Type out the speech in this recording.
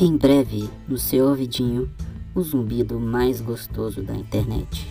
Em breve, no seu ouvidinho, o zumbido mais gostoso da internet.